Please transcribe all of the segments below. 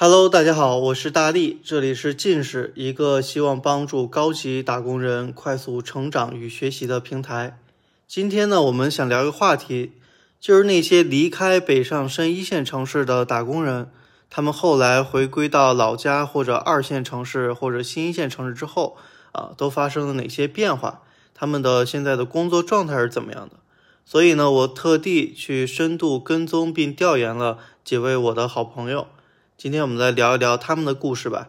Hello，大家好，我是大力，这里是近视，一个希望帮助高级打工人快速成长与学习的平台。今天呢，我们想聊一个话题，就是那些离开北上深一线城市的打工人，他们后来回归到老家或者二线城市或者新一线城市之后，啊，都发生了哪些变化？他们的现在的工作状态是怎么样的？所以呢，我特地去深度跟踪并调研了几位我的好朋友。今天我们来聊一聊他们的故事吧。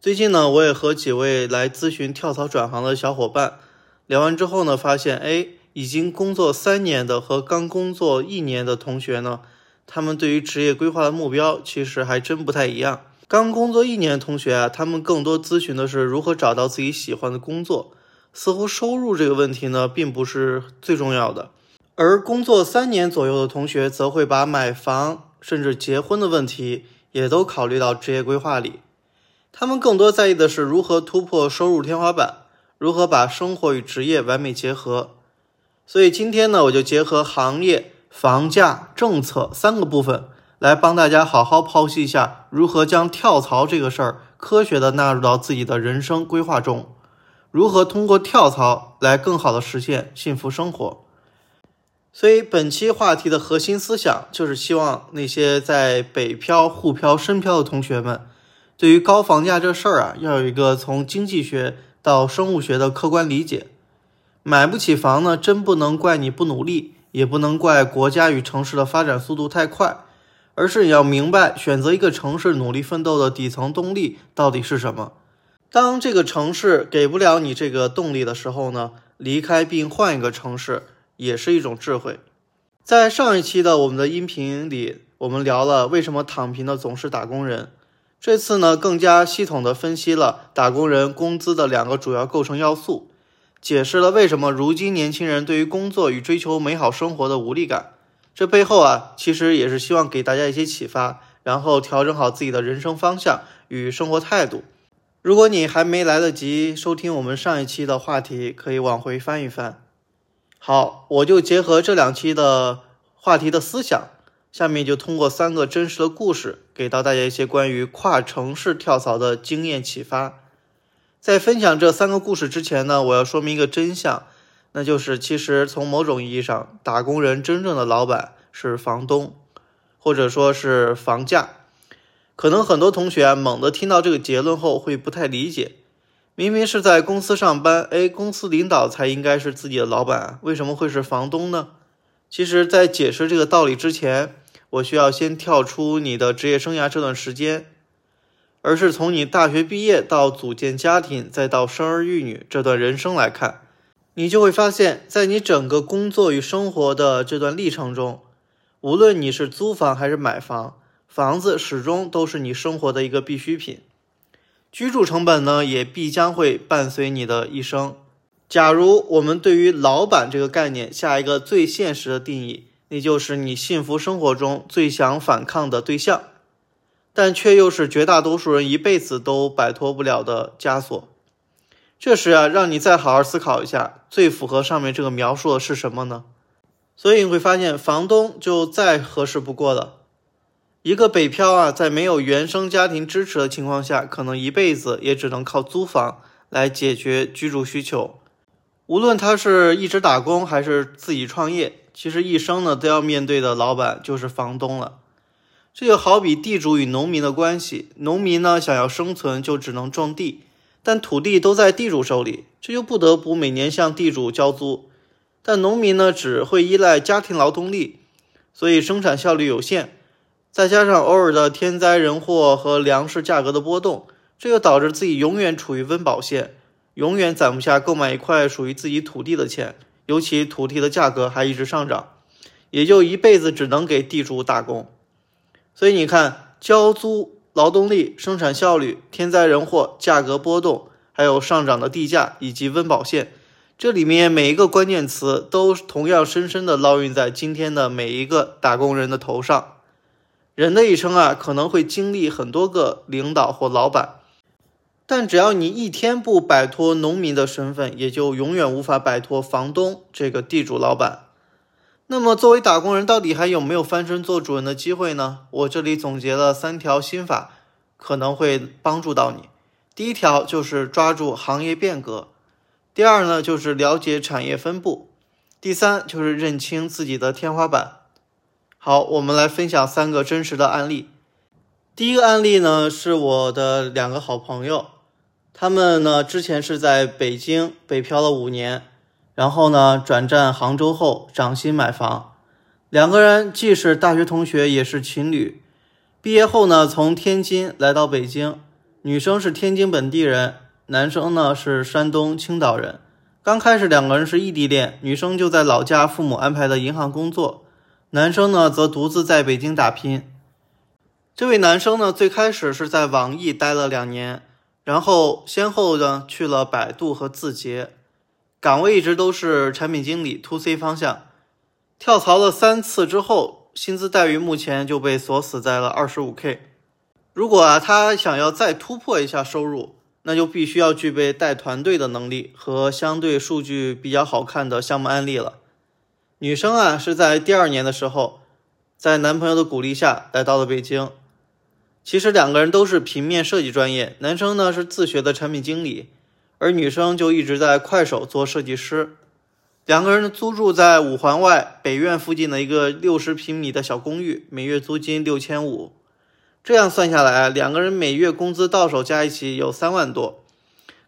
最近呢，我也和几位来咨询跳槽转行的小伙伴聊完之后呢，发现，哎，已经工作三年的和刚工作一年的同学呢，他们对于职业规划的目标其实还真不太一样。刚工作一年的同学啊，他们更多咨询的是如何找到自己喜欢的工作，似乎收入这个问题呢，并不是最重要的。而工作三年左右的同学，则会把买房甚至结婚的问题。也都考虑到职业规划里，他们更多在意的是如何突破收入天花板，如何把生活与职业完美结合。所以今天呢，我就结合行业、房价、政策三个部分，来帮大家好好剖析一下如何将跳槽这个事儿科学的纳入到自己的人生规划中，如何通过跳槽来更好的实现幸福生活。所以本期话题的核心思想就是希望那些在北漂、沪漂、深漂的同学们，对于高房价这事儿啊，要有一个从经济学到生物学的客观理解。买不起房呢，真不能怪你不努力，也不能怪国家与城市的发展速度太快，而是你要明白，选择一个城市努力奋斗的底层动力到底是什么。当这个城市给不了你这个动力的时候呢，离开并换一个城市。也是一种智慧。在上一期的我们的音频里，我们聊了为什么躺平的总是打工人。这次呢，更加系统的分析了打工人工资的两个主要构成要素，解释了为什么如今年轻人对于工作与追求美好生活的无力感。这背后啊，其实也是希望给大家一些启发，然后调整好自己的人生方向与生活态度。如果你还没来得及收听我们上一期的话题，可以往回翻一翻。好，我就结合这两期的话题的思想，下面就通过三个真实的故事，给到大家一些关于跨城市跳槽的经验启发。在分享这三个故事之前呢，我要说明一个真相，那就是其实从某种意义上，打工人真正的老板是房东，或者说是房价。可能很多同学，猛地听到这个结论后会不太理解。明明是在公司上班，哎，公司领导才应该是自己的老板，为什么会是房东呢？其实，在解释这个道理之前，我需要先跳出你的职业生涯这段时间，而是从你大学毕业到组建家庭，再到生儿育女这段人生来看，你就会发现，在你整个工作与生活的这段历程中，无论你是租房还是买房，房子始终都是你生活的一个必需品。居住成本呢，也必将会伴随你的一生。假如我们对于老板这个概念下一个最现实的定义，那就是你幸福生活中最想反抗的对象，但却又是绝大多数人一辈子都摆脱不了的枷锁。这时啊，让你再好好思考一下，最符合上面这个描述的是什么呢？所以你会发现，房东就再合适不过了。一个北漂啊，在没有原生家庭支持的情况下，可能一辈子也只能靠租房来解决居住需求。无论他是一直打工还是自己创业，其实一生呢都要面对的老板就是房东了。这就好比地主与农民的关系，农民呢想要生存就只能种地，但土地都在地主手里，这就不得不每年向地主交租。但农民呢只会依赖家庭劳动力，所以生产效率有限。再加上偶尔的天灾人祸和粮食价格的波动，这就导致自己永远处于温饱线，永远攒不下购买一块属于自己土地的钱。尤其土地的价格还一直上涨，也就一辈子只能给地主打工。所以你看，交租、劳动力、生产效率、天灾人祸、价格波动，还有上涨的地价以及温饱线，这里面每一个关键词都同样深深地烙印在今天的每一个打工人的头上。人的一生啊，可能会经历很多个领导或老板，但只要你一天不摆脱农民的身份，也就永远无法摆脱房东这个地主老板。那么，作为打工人，到底还有没有翻身做主人的机会呢？我这里总结了三条心法，可能会帮助到你。第一条就是抓住行业变革，第二呢就是了解产业分布，第三就是认清自己的天花板。好，我们来分享三个真实的案例。第一个案例呢是我的两个好朋友，他们呢之前是在北京北漂了五年，然后呢转战杭州后涨薪买房。两个人既是大学同学，也是情侣。毕业后呢，从天津来到北京。女生是天津本地人，男生呢是山东青岛人。刚开始两个人是异地恋，女生就在老家父母安排的银行工作，男生呢则独自在北京打拼。这位男生呢最开始是在网易待了两年，然后先后呢去了百度和字节，岗位一直都是产品经理 to C 方向。跳槽了三次之后，薪资待遇目前就被锁死在了二十五 K。如果啊，他想要再突破一下收入，那就必须要具备带团队的能力和相对数据比较好看的项目案例了。女生啊，是在第二年的时候，在男朋友的鼓励下来到了北京。其实两个人都是平面设计专业，男生呢是自学的产品经理，而女生就一直在快手做设计师。两个人租住在五环外北苑附近的一个六十平米的小公寓，每月租金六千五。这样算下来，两个人每月工资到手加一起有三万多，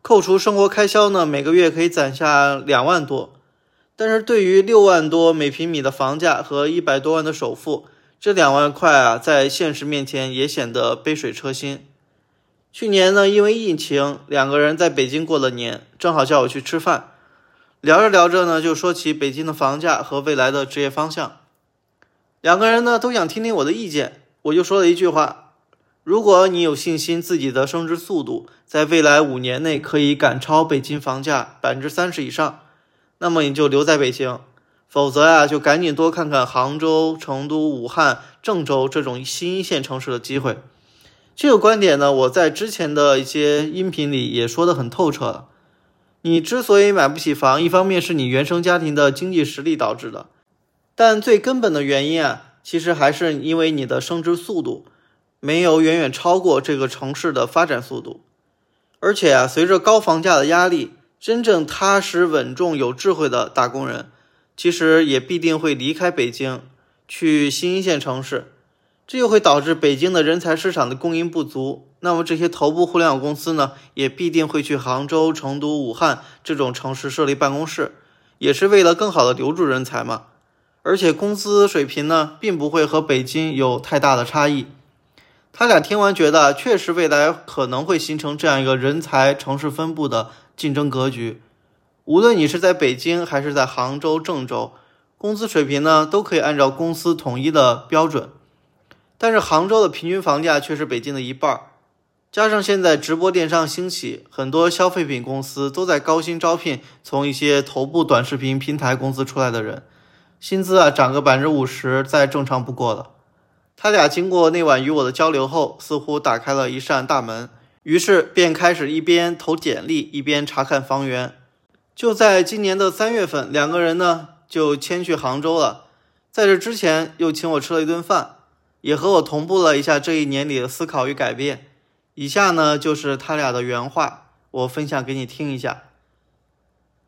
扣除生活开销呢，每个月可以攒下两万多。但是对于六万多每平米的房价和一百多万的首付，这两万块啊，在现实面前也显得杯水车薪。去年呢，因为疫情，两个人在北京过了年，正好叫我去吃饭，聊着聊着呢，就说起北京的房价和未来的职业方向。两个人呢，都想听听我的意见，我就说了一句话。如果你有信心自己的升值速度在未来五年内可以赶超北京房价百分之三十以上，那么你就留在北京；否则呀，就赶紧多看看杭州、成都、武汉、郑州这种新一线城市的机会。这个观点呢，我在之前的一些音频里也说得很透彻了。你之所以买不起房，一方面是你原生家庭的经济实力导致的，但最根本的原因啊，其实还是因为你的升值速度。没有远远超过这个城市的发展速度，而且啊，随着高房价的压力，真正踏实稳重、有智慧的打工人，其实也必定会离开北京，去新一线城市，这又会导致北京的人才市场的供应不足。那么这些头部互联网公司呢，也必定会去杭州、成都、武汉这种城市设立办公室，也是为了更好的留住人才嘛。而且工资水平呢，并不会和北京有太大的差异。他俩听完觉得，确实未来可能会形成这样一个人才城市分布的竞争格局。无论你是在北京还是在杭州、郑州，工资水平呢都可以按照公司统一的标准。但是杭州的平均房价却是北京的一半儿，加上现在直播电商兴起，很多消费品公司都在高薪招聘从一些头部短视频平台公司出来的人，薪资啊涨个百分之五十再正常不过了。他俩经过那晚与我的交流后，似乎打开了一扇大门，于是便开始一边投简历，一边查看房源。就在今年的三月份，两个人呢就迁去杭州了。在这之前，又请我吃了一顿饭，也和我同步了一下这一年里的思考与改变。以下呢就是他俩的原话，我分享给你听一下。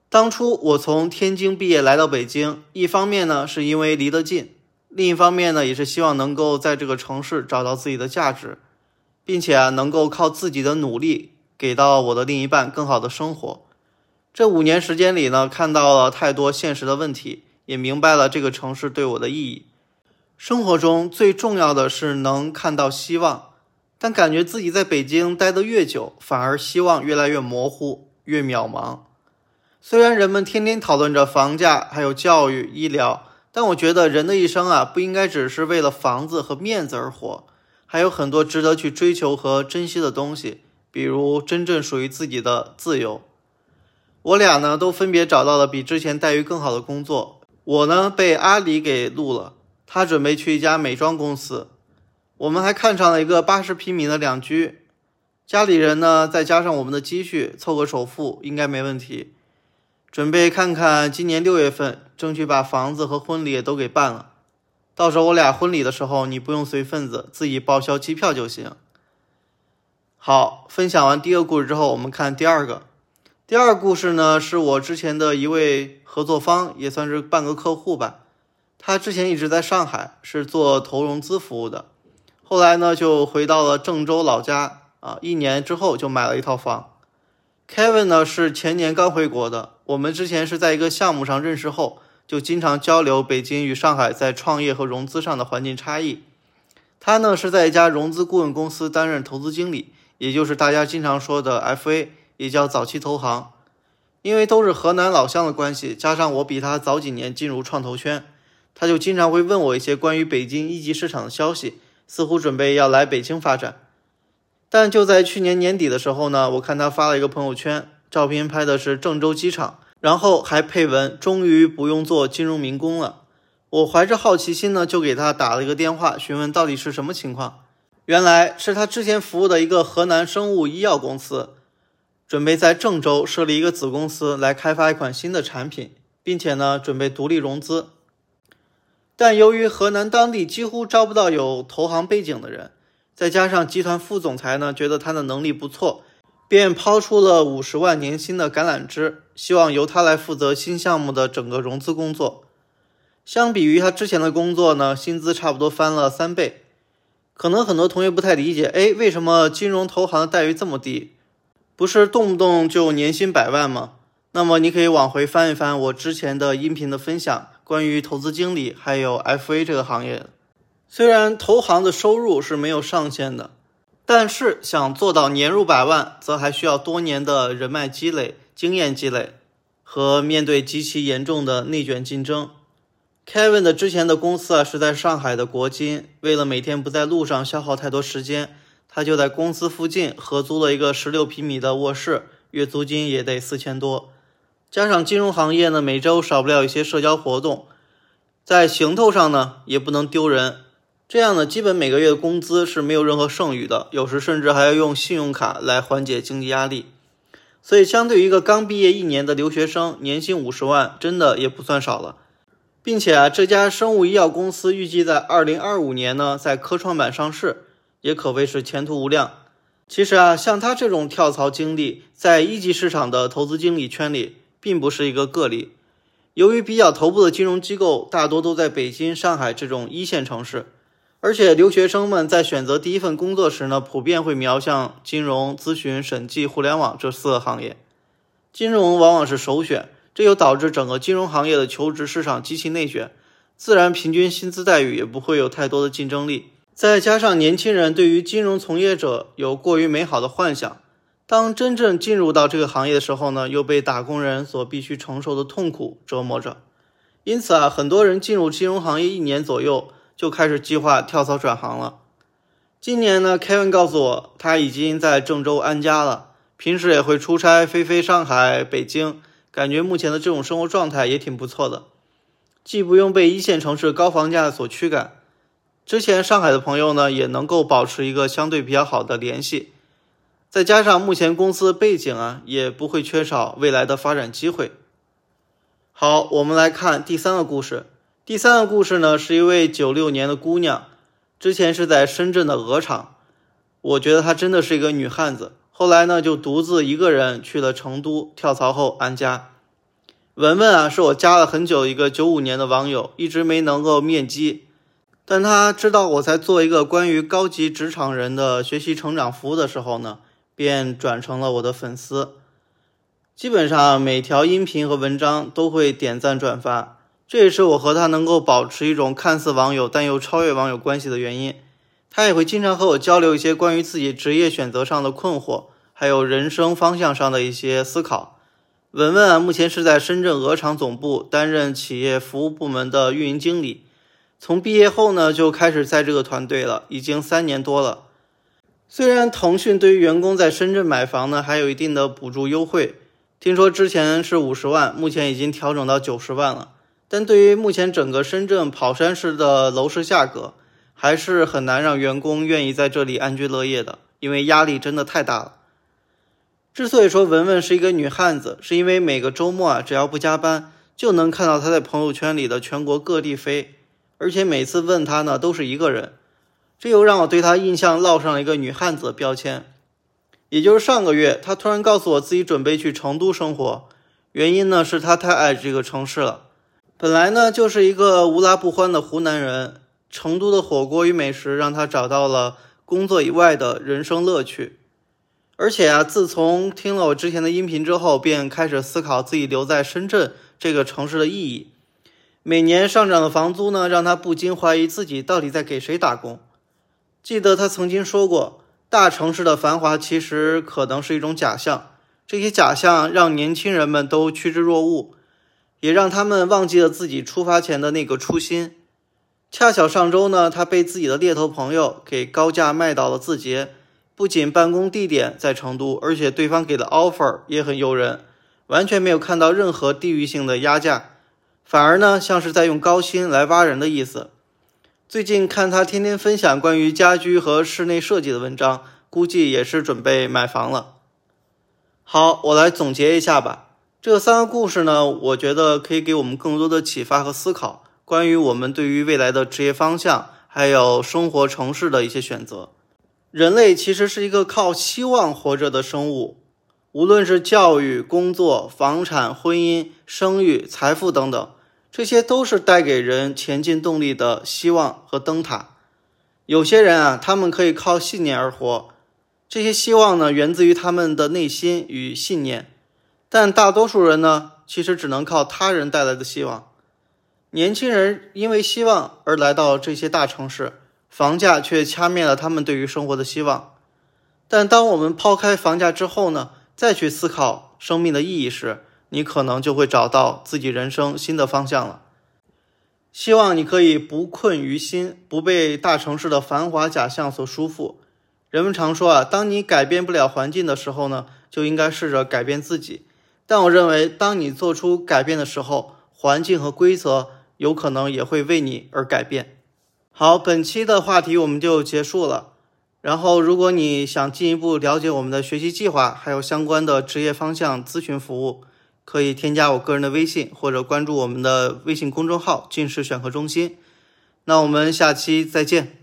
当初我从天津毕业来到北京，一方面呢是因为离得近。另一方面呢，也是希望能够在这个城市找到自己的价值，并且啊，能够靠自己的努力给到我的另一半更好的生活。这五年时间里呢，看到了太多现实的问题，也明白了这个城市对我的意义。生活中最重要的是能看到希望，但感觉自己在北京待得越久，反而希望越来越模糊，越渺茫。虽然人们天天讨论着房价，还有教育、医疗。但我觉得人的一生啊，不应该只是为了房子和面子而活，还有很多值得去追求和珍惜的东西，比如真正属于自己的自由。我俩呢，都分别找到了比之前待遇更好的工作。我呢，被阿里给录了，他准备去一家美妆公司。我们还看上了一个八十平米的两居，家里人呢，再加上我们的积蓄，凑个首付应该没问题。准备看看今年六月份，争取把房子和婚礼也都给办了。到时候我俩婚礼的时候，你不用随份子，自己报销机票就行。好，分享完第一个故事之后，我们看第二个。第二个故事呢，是我之前的一位合作方，也算是半个客户吧。他之前一直在上海，是做投融资服务的。后来呢，就回到了郑州老家啊，一年之后就买了一套房。Kevin 呢是前年刚回国的，我们之前是在一个项目上认识后，就经常交流北京与上海在创业和融资上的环境差异。他呢是在一家融资顾问公司担任投资经理。也就是大家经常说的 FA，也叫早期投行，因为都是河南老乡的关系，加上我比他早几年进入创投圈，他就经常会问我一些关于北京一级市场的消息，似乎准备要来北京发展。但就在去年年底的时候呢，我看他发了一个朋友圈，照片拍的是郑州机场，然后还配文“终于不用做金融民工了”。我怀着好奇心呢，就给他打了一个电话，询问到底是什么情况。原来是他之前服务的一个河南生物医药公司，准备在郑州设立一个子公司来开发一款新的产品，并且呢准备独立融资。但由于河南当地几乎招不到有投行背景的人，再加上集团副总裁呢觉得他的能力不错，便抛出了五十万年薪的橄榄枝，希望由他来负责新项目的整个融资工作。相比于他之前的工作呢，薪资差不多翻了三倍。可能很多同学不太理解，哎，为什么金融投行的待遇这么低？不是动不动就年薪百万吗？那么你可以往回翻一翻我之前的音频的分享，关于投资经理还有 FA 这个行业。虽然投行的收入是没有上限的，但是想做到年入百万，则还需要多年的人脉积累、经验积累和面对极其严重的内卷竞争。Kevin 的之前的公司啊是在上海的国金，为了每天不在路上消耗太多时间，他就在公司附近合租了一个十六平米的卧室，月租金也得四千多。加上金融行业呢，每周少不了一些社交活动，在行头上呢也不能丢人，这样呢基本每个月的工资是没有任何剩余的，有时甚至还要用信用卡来缓解经济压力。所以，相对于一个刚毕业一年的留学生，年薪五十万真的也不算少了。并且啊，这家生物医药公司预计在二零二五年呢，在科创板上市，也可谓是前途无量。其实啊，像他这种跳槽经历，在一级市场的投资经理圈里，并不是一个个例。由于比较头部的金融机构大多都在北京、上海这种一线城市，而且留学生们在选择第一份工作时呢，普遍会瞄向金融、咨询、审计、互联网这四个行业，金融往往是首选。这又导致整个金融行业的求职市场极其内卷，自然平均薪资待遇也不会有太多的竞争力。再加上年轻人对于金融从业者有过于美好的幻想，当真正进入到这个行业的时候呢，又被打工人所必须承受的痛苦折磨着。因此啊，很多人进入金融行业一年左右就开始计划跳槽转行了。今年呢，Kevin 告诉我，他已经在郑州安家了，平时也会出差飞飞上海、北京。感觉目前的这种生活状态也挺不错的，既不用被一线城市高房价所驱赶，之前上海的朋友呢也能够保持一个相对比较好的联系，再加上目前公司背景啊，也不会缺少未来的发展机会。好，我们来看第三个故事。第三个故事呢是一位九六年的姑娘，之前是在深圳的鹅厂，我觉得她真的是一个女汉子。后来呢，就独自一个人去了成都，跳槽后安家。文文啊，是我加了很久一个九五年的网友，一直没能够面基，但他知道我在做一个关于高级职场人的学习成长服务的时候呢，便转成了我的粉丝。基本上每条音频和文章都会点赞转发，这也是我和他能够保持一种看似网友但又超越网友关系的原因。他也会经常和我交流一些关于自己职业选择上的困惑，还有人生方向上的一些思考。文文啊，目前是在深圳鹅厂总部担任企业服务部门的运营经理。从毕业后呢，就开始在这个团队了，已经三年多了。虽然腾讯对于员工在深圳买房呢，还有一定的补助优惠，听说之前是五十万，目前已经调整到九十万了。但对于目前整个深圳跑山市的楼市价格，还是很难让员工愿意在这里安居乐业的，因为压力真的太大了。之所以说文文是一个女汉子，是因为每个周末啊，只要不加班，就能看到她在朋友圈里的全国各地飞，而且每次问她呢，都是一个人，这又让我对她印象烙上了一个女汉子的标签。也就是上个月，他突然告诉我自己准备去成都生活，原因呢是他太爱这个城市了。本来呢就是一个无辣不欢的湖南人，成都的火锅与美食让他找到了工作以外的人生乐趣。而且啊，自从听了我之前的音频之后，便开始思考自己留在深圳这个城市的意义。每年上涨的房租呢，让他不禁怀疑自己到底在给谁打工。记得他曾经说过，大城市的繁华其实可能是一种假象，这些假象让年轻人们都趋之若鹜，也让他们忘记了自己出发前的那个初心。恰巧上周呢，他被自己的猎头朋友给高价卖到了字节。不仅办公地点在成都，而且对方给的 offer 也很诱人，完全没有看到任何地域性的压价，反而呢像是在用高薪来挖人的意思。最近看他天天分享关于家居和室内设计的文章，估计也是准备买房了。好，我来总结一下吧。这三个故事呢，我觉得可以给我们更多的启发和思考，关于我们对于未来的职业方向，还有生活城市的一些选择。人类其实是一个靠希望活着的生物，无论是教育、工作、房产、婚姻、生育、财富等等，这些都是带给人前进动力的希望和灯塔。有些人啊，他们可以靠信念而活，这些希望呢，源自于他们的内心与信念。但大多数人呢，其实只能靠他人带来的希望。年轻人因为希望而来到这些大城市。房价却掐灭了他们对于生活的希望。但当我们抛开房价之后呢？再去思考生命的意义时，你可能就会找到自己人生新的方向了。希望你可以不困于心，不被大城市的繁华假象所束缚。人们常说啊，当你改变不了环境的时候呢，就应该试着改变自己。但我认为，当你做出改变的时候，环境和规则有可能也会为你而改变。好，本期的话题我们就结束了。然后，如果你想进一步了解我们的学习计划，还有相关的职业方向咨询服务，可以添加我个人的微信，或者关注我们的微信公众号“近视选课中心”。那我们下期再见。